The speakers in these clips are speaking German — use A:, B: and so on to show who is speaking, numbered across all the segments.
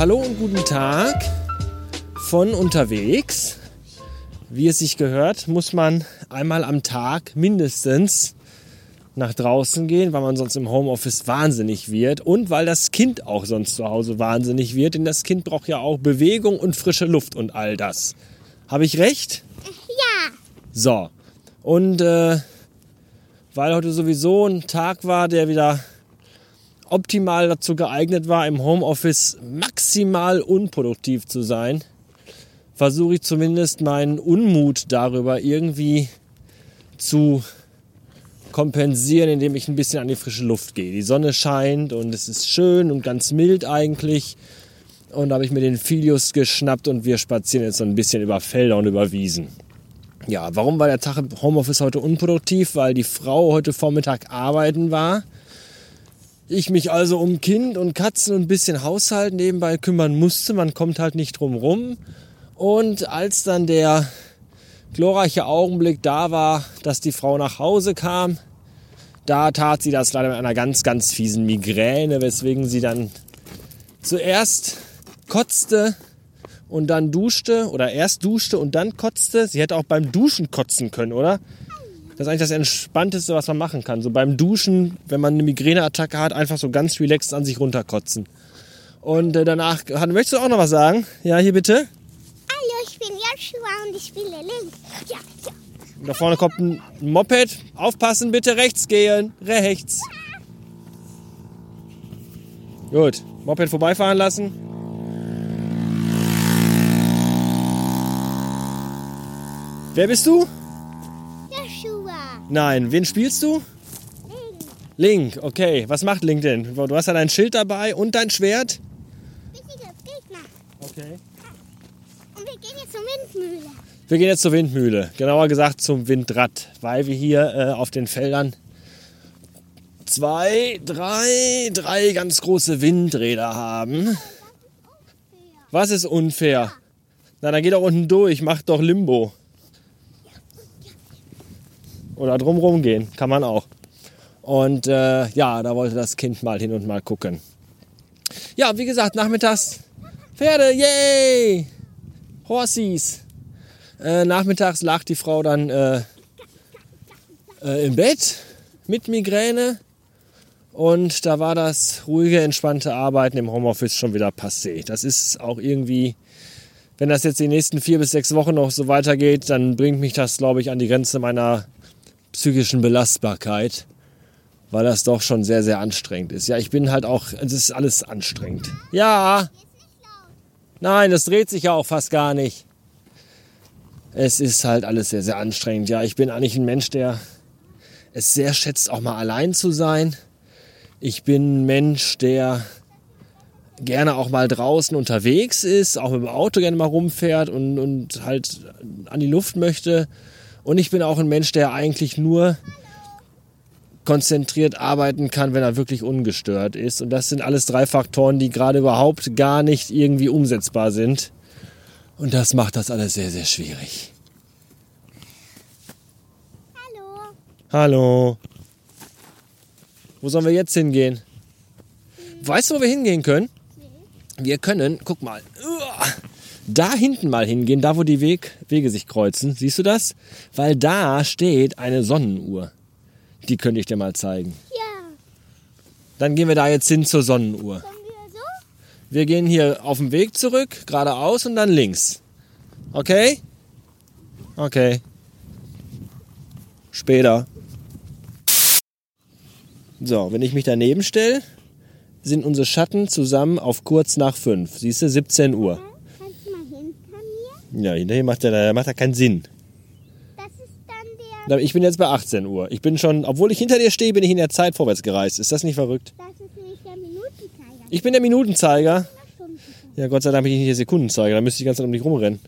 A: hallo und guten Tag von unterwegs. Wie es sich gehört, muss man einmal am Tag mindestens nach draußen gehen, weil man sonst im Homeoffice wahnsinnig wird und weil das Kind auch sonst zu Hause wahnsinnig wird, denn das Kind braucht ja auch Bewegung und frische Luft und all das. Habe ich recht?
B: Ja.
A: So. Und äh, weil heute sowieso ein Tag war, der wieder optimal dazu geeignet war, im Homeoffice maximal unproduktiv zu sein, versuche ich zumindest meinen Unmut darüber irgendwie zu kompensieren, indem ich ein bisschen an die frische Luft gehe. Die Sonne scheint und es ist schön und ganz mild eigentlich. Und da habe ich mir den Filius geschnappt und wir spazieren jetzt so ein bisschen über Felder und über Wiesen. Ja, warum war der Tag im Homeoffice heute unproduktiv? Weil die Frau heute Vormittag arbeiten war. Ich mich also um Kind und Katzen und ein bisschen Haushalt nebenbei kümmern musste. Man kommt halt nicht drum rum. Und als dann der glorreiche Augenblick da war, dass die Frau nach Hause kam, da tat sie das leider mit einer ganz, ganz fiesen Migräne, weswegen sie dann zuerst kotzte und dann duschte oder erst duschte und dann kotzte. Sie hätte auch beim Duschen kotzen können, oder? Das ist eigentlich das Entspannteste, was man machen kann. So beim Duschen, wenn man eine Migräneattacke hat, einfach so ganz relaxed an sich runterkotzen. Und äh, danach, möchtest du auch noch was sagen? Ja, hier bitte.
B: Hallo, ich bin Joshua und ich spiele Link. Ja, ja.
A: Und da vorne kommt ein Moped. Aufpassen, bitte rechts gehen. Rechts. Gut, Moped vorbeifahren lassen. Wer bist du? Nein, wen spielst du?
B: Link.
A: Link, okay. Was macht Link denn? Du hast ja dein Schild dabei und dein Schwert.
B: Wichtiger Gegner.
A: Okay.
B: Und wir gehen jetzt zur Windmühle.
A: Wir gehen jetzt zur Windmühle, genauer gesagt zum Windrad, weil wir hier äh, auf den Feldern zwei, drei, drei ganz große Windräder haben. Was ist unfair? Na, dann geh doch unten durch, mach doch Limbo. Oder drumrum gehen, kann man auch. Und äh, ja, da wollte das Kind mal hin und mal gucken. Ja, wie gesagt, nachmittags Pferde, yay! Horsies. Äh, nachmittags lag die Frau dann äh, äh, im Bett mit Migräne und da war das ruhige, entspannte Arbeiten im Homeoffice schon wieder passé. Das ist auch irgendwie, wenn das jetzt die nächsten vier bis sechs Wochen noch so weitergeht, dann bringt mich das, glaube ich, an die Grenze meiner psychischen Belastbarkeit, weil das doch schon sehr, sehr anstrengend ist. Ja, ich bin halt auch, es ist alles anstrengend. Ja, nein, das dreht sich ja auch fast gar nicht es ist halt alles sehr, sehr anstrengend. Ja, ich bin eigentlich ein Mensch, der es sehr schätzt, auch mal allein zu sein. Ich bin ein Mensch, der gerne auch mal draußen unterwegs ist, auch mit dem Auto gerne mal rumfährt und, und halt an die Luft möchte. Und ich bin auch ein Mensch, der eigentlich nur konzentriert arbeiten kann, wenn er wirklich ungestört ist. Und das sind alles drei Faktoren, die gerade überhaupt gar nicht irgendwie umsetzbar sind. Und das macht das alles sehr, sehr schwierig.
B: Hallo.
A: Hallo. Wo sollen wir jetzt hingehen? Weißt du, wo wir hingehen können? Wir können, guck mal, da hinten mal hingehen, da wo die Weg, Wege sich kreuzen. Siehst du das? Weil da steht eine Sonnenuhr. Die könnte ich dir mal zeigen.
B: Ja.
A: Dann gehen wir da jetzt hin zur Sonnenuhr.
B: Sollen wir so?
A: Wir gehen hier auf dem Weg zurück, geradeaus und dann links. Okay? Okay. Später. So, wenn ich mich daneben stelle, sind unsere Schatten zusammen auf kurz nach fünf. Siehst du, 17 Uhr.
B: Kannst du mal hinter mir?
A: Ja, hinterher macht ja, macht keinen Sinn.
B: Das ist dann der.
A: Ich bin jetzt bei 18 Uhr. Ich bin schon, obwohl ich hinter dir stehe, bin ich in der Zeit vorwärts gereist. Ist das nicht verrückt?
B: Das ist nämlich der Minutenzeiger.
A: Ich bin der Minutenzeiger. Ja, Gott sei Dank bin ich nicht der Sekundenzeiger. Da müsste ich die ganze Zeit um dich rumrennen.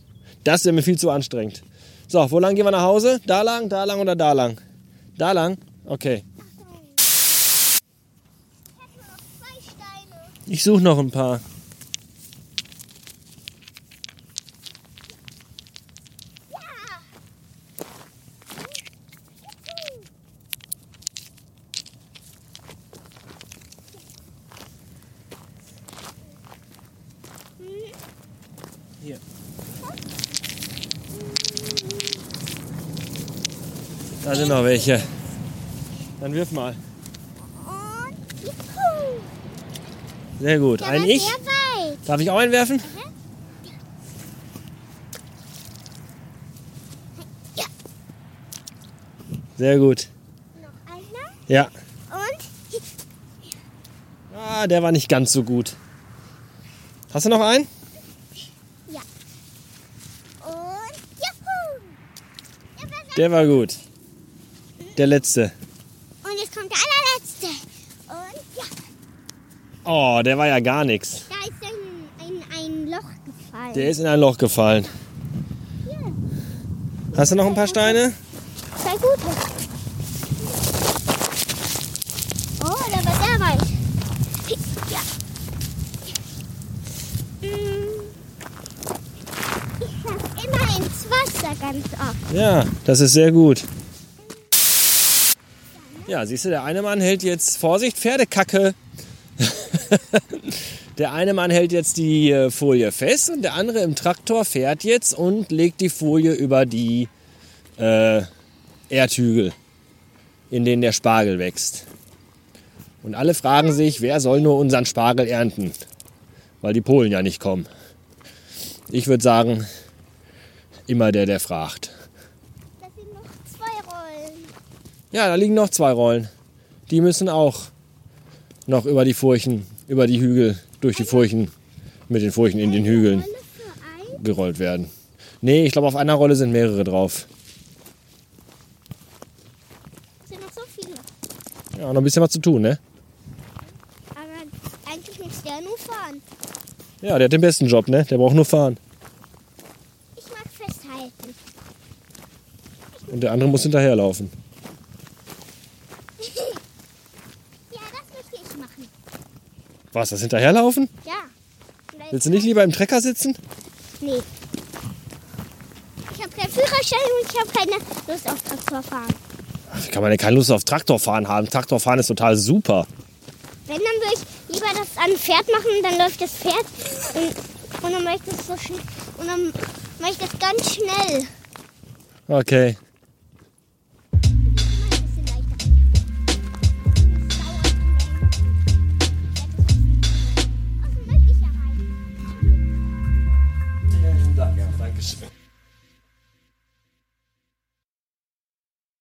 A: Das wäre mir viel zu anstrengend. So, wo lang gehen wir nach Hause? Da lang, da lang oder da lang? Da lang? Okay.
B: Ich
A: suche noch ein paar. Hier. Da sind noch welche. Dann wirf mal.
B: Und juhu.
A: Sehr gut. Ein Ich. Darf ich auch einen werfen?
B: Ja.
A: Sehr gut.
B: Noch einer.
A: Ja.
B: Und
A: Ah, der war nicht ganz so gut. Hast du noch einen?
B: ja. Und juhu. Der war
A: Der war gut. Der letzte.
B: Und jetzt kommt der allerletzte. Und ja,
A: Oh, der war ja gar nichts.
B: da ist ein, ein, ein Loch gefallen.
A: Der ist in ein Loch gefallen.
B: Hier,
A: Hast du noch ein paar Steine?
B: zwei gute. Oh, der war sehr weit. Ja. Mm. Ich hab immer ins Wasser ganz oft.
A: Ja, das ist sehr gut. Ja, siehst du, der eine Mann hält jetzt, Vorsicht, Pferdekacke. der eine Mann hält jetzt die äh, Folie fest und der andere im Traktor fährt jetzt und legt die Folie über die äh, Erdhügel, in denen der Spargel wächst. Und alle fragen sich, wer soll nur unseren Spargel ernten? Weil die Polen ja nicht kommen. Ich würde sagen, immer der, der fragt.
B: Das sind noch zwei Rollen.
A: Ja, da liegen noch zwei Rollen. Die müssen auch noch über die Furchen, über die Hügel, durch die Furchen, mit den Furchen in den Hügeln gerollt werden. Nee, ich glaube, auf einer Rolle sind mehrere drauf.
B: Sind noch so viele.
A: Ja, noch ein bisschen was zu tun, ne?
B: Aber eigentlich muss der nur fahren.
A: Ja, der hat den besten Job, ne? Der braucht nur fahren.
B: Ich mag festhalten.
A: Und der andere muss hinterherlaufen.
B: Ja, das möchte ich machen.
A: Was, das Hinterherlaufen?
B: Ja.
A: Willst du nicht lieber im Trecker sitzen?
B: Nee. Ich habe keinen Führerschein und ich habe keine Lust auf Traktorfahren.
A: Ach, wie kann man denn keine Lust auf Traktorfahren haben? Traktorfahren ist total super.
B: Wenn, dann würde ich lieber das an ein Pferd machen, dann läuft das Pferd und, und dann mache ich so schnell. Und dann mache ich das ganz schnell.
A: Okay.